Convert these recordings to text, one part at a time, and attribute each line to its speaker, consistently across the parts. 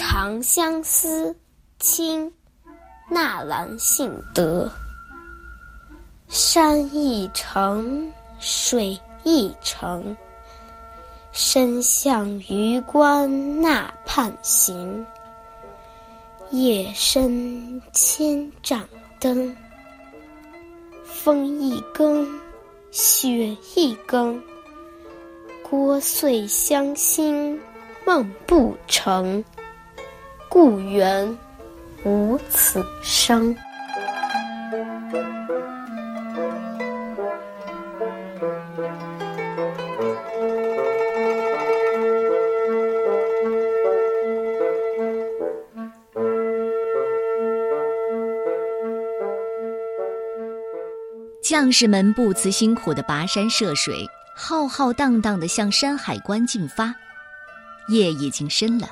Speaker 1: 长相思，清，纳兰性德。山一程，水一程，身向榆关那畔行。夜深千帐灯，风一更，雪一更。聒碎乡心梦不成，故园无此声。
Speaker 2: 将士们不辞辛苦的跋山涉水，浩浩荡荡的向山海关进发。夜已经深了，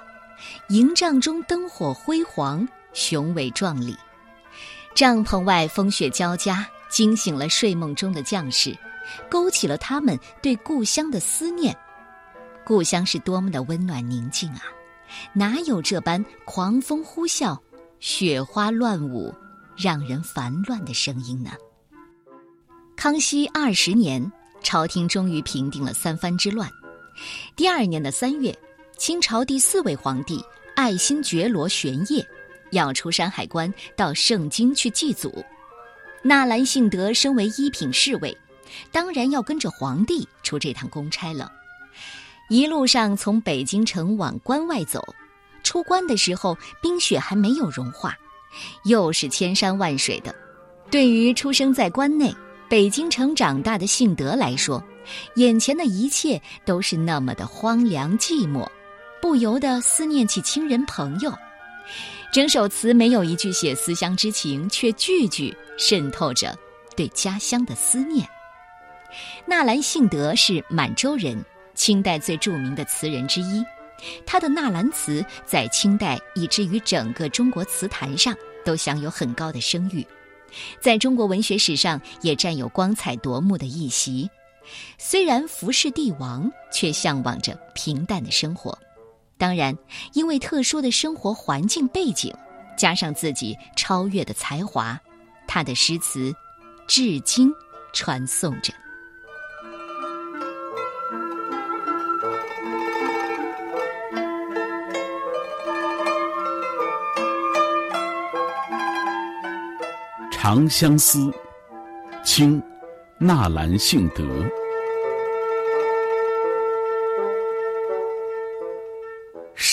Speaker 2: 营帐中灯火辉煌，雄伟壮丽。帐篷外风雪交加，惊醒了睡梦中的将士，勾起了他们对故乡的思念。故乡是多么的温暖宁静啊！哪有这般狂风呼啸、雪花乱舞，让人烦乱的声音呢？康熙二十年，朝廷终于平定了三藩之乱。第二年的三月，清朝第四位皇帝爱新觉罗玄烨要出山海关到盛京去祭祖。纳兰性德身为一品侍卫，当然要跟着皇帝出这趟公差了。一路上从北京城往关外走，出关的时候冰雪还没有融化，又是千山万水的。对于出生在关内。北京城长大的幸德来说，眼前的一切都是那么的荒凉寂寞，不由得思念起亲人朋友。整首词没有一句写思乡之情，却句句渗透着对家乡的思念。纳兰性德是满洲人，清代最著名的词人之一，他的纳兰词在清代以至于整个中国词坛上都享有很高的声誉。在中国文学史上也占有光彩夺目的一席。虽然服侍帝王，却向往着平淡的生活。当然，因为特殊的生活环境背景，加上自己超越的才华，他的诗词至今传颂着。
Speaker 3: 《长相思》清·纳兰性德。